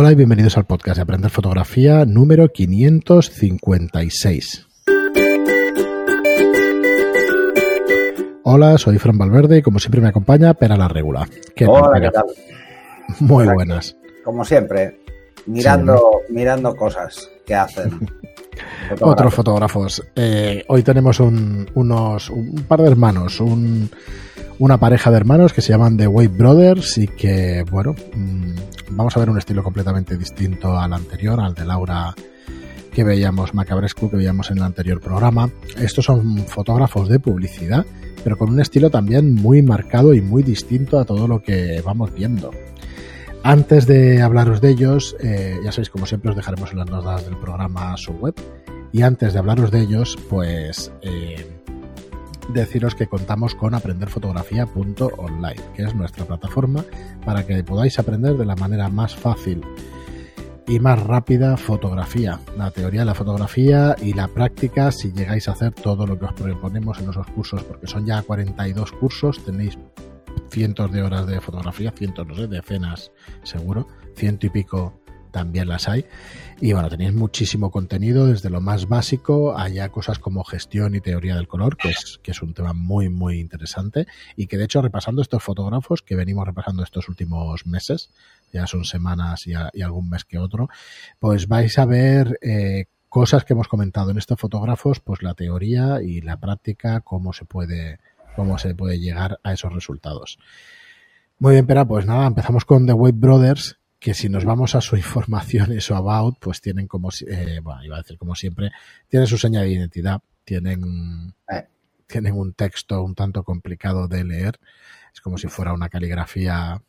Hola y bienvenidos al podcast de Aprender Fotografía número 556. Hola, soy Fran Valverde y como siempre me acompaña Pera la Regula. Hola, ¿qué tal? Muy buenas. Como siempre, mirando, mirando cosas que hacen. Otros fotógrafos. Eh, hoy tenemos un, unos, un par de hermanos, un, una pareja de hermanos que se llaman The Wave Brothers y que, bueno, mm, vamos a ver un estilo completamente distinto al anterior, al de Laura que veíamos, Macabrescu, que veíamos en el anterior programa. Estos son fotógrafos de publicidad, pero con un estilo también muy marcado y muy distinto a todo lo que vamos viendo. Antes de hablaros de ellos, eh, ya sabéis, como siempre, os dejaremos en las notas del programa su web. Y antes de hablaros de ellos, pues eh, deciros que contamos con aprenderfotografía.online, que es nuestra plataforma para que podáis aprender de la manera más fácil y más rápida fotografía, la teoría de la fotografía y la práctica si llegáis a hacer todo lo que os proponemos en esos cursos, porque son ya 42 cursos, tenéis cientos de horas de fotografía, cientos, no sé, decenas seguro, ciento y pico también las hay. Y bueno, tenéis muchísimo contenido, desde lo más básico, allá cosas como gestión y teoría del color, que es, que es un tema muy, muy interesante. Y que de hecho, repasando estos fotógrafos que venimos repasando estos últimos meses, ya son semanas y, algún mes que otro, pues vais a ver eh, cosas que hemos comentado en estos fotógrafos, pues la teoría y la práctica, cómo se puede, cómo se puede llegar a esos resultados. Muy bien, pero pues nada, empezamos con The Wave Brothers, que si nos vamos a su información y su about, pues tienen como, eh, bueno, iba a decir como siempre, tienen su seña de identidad, tienen, eh. tienen un texto un tanto complicado de leer, es como si fuera una caligrafía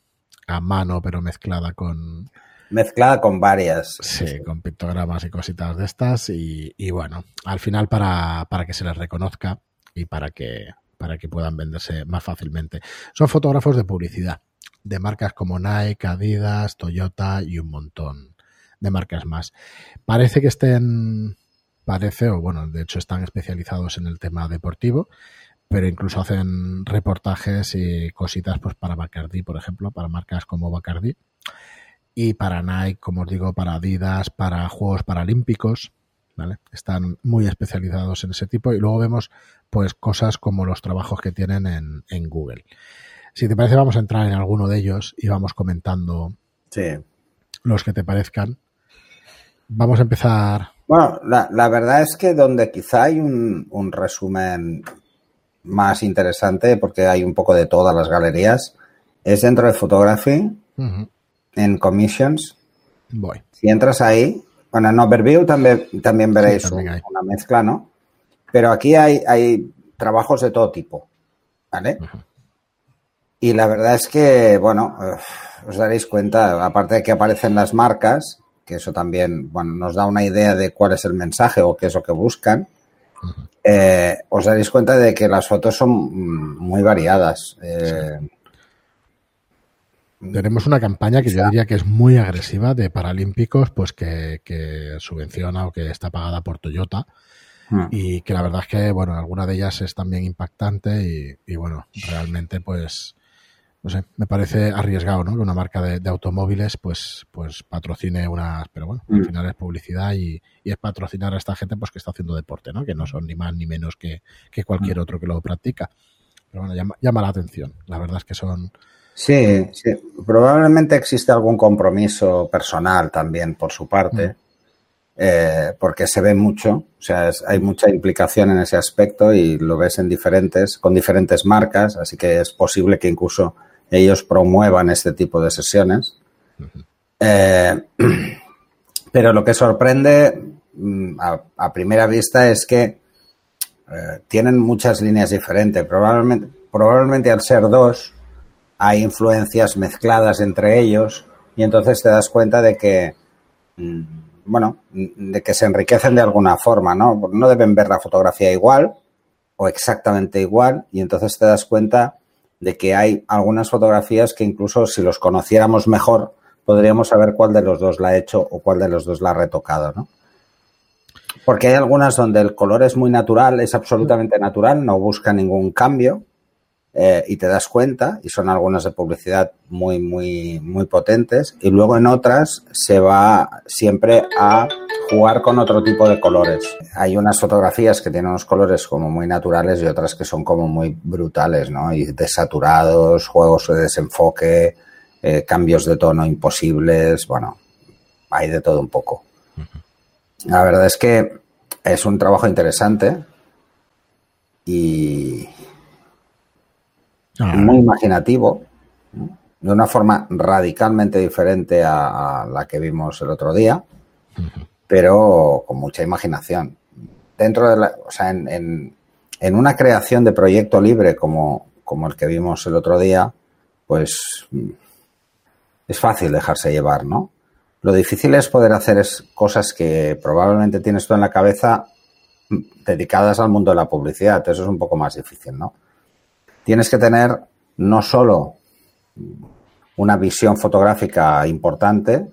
a mano, pero mezclada con... Mezclada con varias. Sí, con pictogramas y cositas de estas y, y bueno, al final para, para que se les reconozca y para que, para que puedan venderse más fácilmente. Son fotógrafos de publicidad de marcas como Nike, Adidas, Toyota y un montón de marcas más. Parece que estén, parece, o bueno, de hecho están especializados en el tema deportivo, pero incluso hacen reportajes y cositas pues para Bacardi, por ejemplo, para marcas como Bacardi y para Nike, como os digo, para Adidas, para Juegos Paralímpicos, ¿vale? Están muy especializados en ese tipo y luego vemos pues cosas como los trabajos que tienen en, en Google. Si te parece, vamos a entrar en alguno de ellos y vamos comentando los que te parezcan. Vamos a empezar. Bueno, la, verdad es que donde quizá hay un, resumen más interesante, porque hay un poco de todas las galerías, es dentro de Photography, en Commissions. Voy. Si entras ahí, bueno, en Overview también, también veréis una mezcla, ¿no? Pero aquí hay, hay trabajos de todo tipo, ¿vale? Y la verdad es que, bueno, os daréis cuenta, aparte de que aparecen las marcas, que eso también, bueno, nos da una idea de cuál es el mensaje o qué es lo que buscan, eh, os daréis cuenta de que las fotos son muy variadas. Eh, Tenemos una campaña que yo diría que es muy agresiva de Paralímpicos, pues que, que subvenciona o que está pagada por Toyota hmm. y que la verdad es que, bueno, alguna de ellas es también impactante y, y bueno, realmente pues no sé, me parece arriesgado, ¿no? Que una marca de, automóviles, pues, pues patrocine unas, pero bueno, al mm. final es publicidad y, es patrocinar a esta gente, pues que está haciendo deporte, ¿no? Que no son ni más ni menos que, cualquier mm. otro que lo practica. Pero bueno, llama, la atención. La verdad es que son. Sí, sí. Probablemente existe algún compromiso personal también por su parte. Mm. Eh, porque se ve mucho, o sea, hay mucha implicación en ese aspecto y lo ves en diferentes, con diferentes marcas, así que es posible que incluso ellos promuevan este tipo de sesiones. Eh, pero lo que sorprende mm, a, primera vista es que eh, tienen muchas líneas diferentes. Probablemente, probablemente al ser dos hay influencias mezcladas entre ellos y entonces te das cuenta de que, mm, bueno, de que se enriquecen de alguna forma, ¿no? No deben ver la fotografía igual o exactamente igual y entonces te das cuenta de que hay algunas fotografías que incluso si los conociéramos mejor, podríamos saber cuál de los dos la ha hecho o cuál de los dos la ha retocado, ¿no? Porque hay algunas donde el color es muy natural, es absolutamente natural, no busca ningún cambio. eh, y te das cuenta, y son algunas de publicidad muy, muy, muy potentes, y luego en otras se va siempre a jugar con otro tipo de colores. Hay unas fotografías que tienen unos colores como muy naturales y otras que son como muy brutales, ¿no? Y desaturados, juegos de desenfoque, eh, cambios de tono imposibles, bueno, hay de todo un poco. La verdad es que es un trabajo interesante y, Ah. muy imaginativo, de una forma radicalmente diferente a, la que vimos el otro día, pero con mucha imaginación. Dentro de la, o sea, en, en, una creación de proyecto libre como, como el que vimos el otro día, pues es fácil dejarse llevar, ¿no? Lo difícil es poder hacer es cosas que probablemente tienes tú en la cabeza dedicadas al mundo de la publicidad. Eso es un poco más difícil, ¿no? tienes que tener no solo una visión fotográfica importante,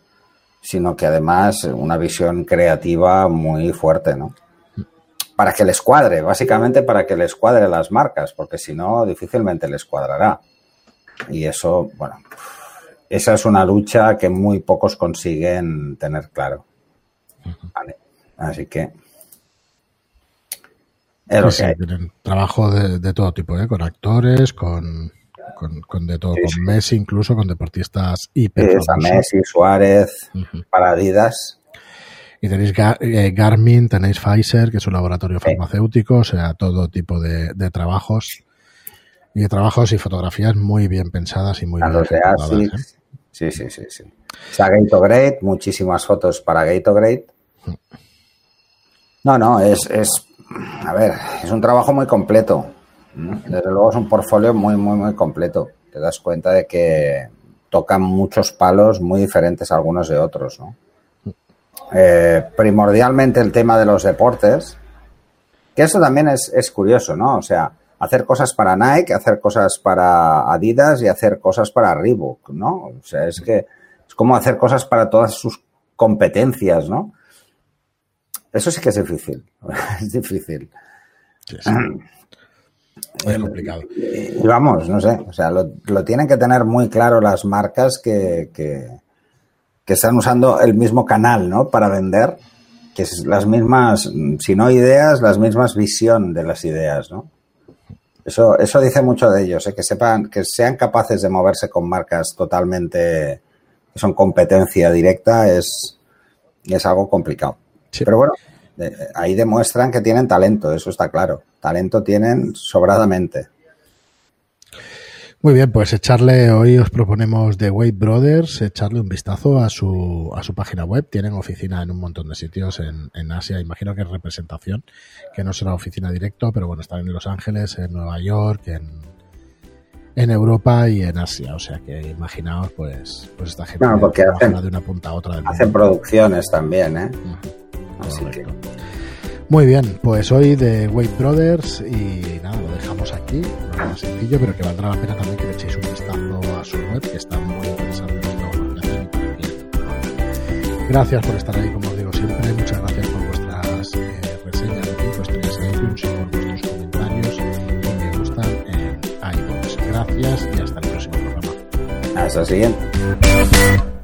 sino que además una visión creativa muy fuerte, ¿no? Para que les cuadre, básicamente para que les cuadre las marcas, porque si no, difícilmente les cuadrará. Y eso, bueno, esa es una lucha que muy pocos consiguen tener claro. Así que tienen trabajo de, todo tipo, ¿eh? con actores, con, con, de todo, con Messi incluso, con deportistas hiper Messi, Suárez, Paradidas. Y tenéis eh, Garmin, tenéis Pfizer, que es un laboratorio farmacéutico, o sea, todo tipo de, trabajos. Y de trabajos y fotografías muy bien pensadas y muy bien los de ¿eh? Sí, sí, sí, sí. Está Gatorade, muchísimas fotos para Gatorade. Mm. No, no, es, es a ver, es un trabajo muy completo. Desde luego es un portfolio muy, muy, muy completo. Te das cuenta de que tocan muchos palos muy diferentes algunos de otros, ¿no? Eh, primordialmente el tema de los deportes, que eso también es, es, curioso, ¿no? O sea, hacer cosas para Nike, hacer cosas para Adidas y hacer cosas para Reebok, ¿no? O sea, es que es como hacer cosas para todas sus competencias, ¿no? Eso sí que es difícil. es difícil. Es complicado. Y vamos, no sé, o sea, lo, tienen que tener muy claro las marcas que, que, están usando el mismo canal, ¿no? Para vender, que es las mismas, si no ideas, las mismas visión de las ideas, ¿no? Eso, eso dice mucho de ellos, ¿eh? que sepan, que sean capaces de moverse con marcas totalmente que son competencia directa, es, es algo complicado. Pero bueno, ahí demuestran que tienen talento, eso está claro. Talento tienen sobradamente. Muy bien, pues echarle, hoy os proponemos de Wade Brothers, echarle un vistazo a su, a su página web. Tienen oficina en un montón de sitios en, en Asia, imagino que es representación, que no será oficina directo, pero bueno, están en Los Ángeles, en Nueva York, en, en Europa y en Asia. O sea que imaginaos, pues, pues esta gente no, porque hacen, de una punta a otra. hacen producciones también, ¿eh? Muy bien, pues hoy de Wade Brothers y nada, lo dejamos aquí, no sencillo, pero que valdrá la pena también que le echéis un vistazo a su web, que está muy interesante Gracias por estar ahí, como os digo siempre, muchas gracias por vuestras eh, reseñas de 5 estrellas en iTunes y por vuestros comentarios y me gustan en iVoox. Gracias y hasta el próximo programa. Hasta el siguiente.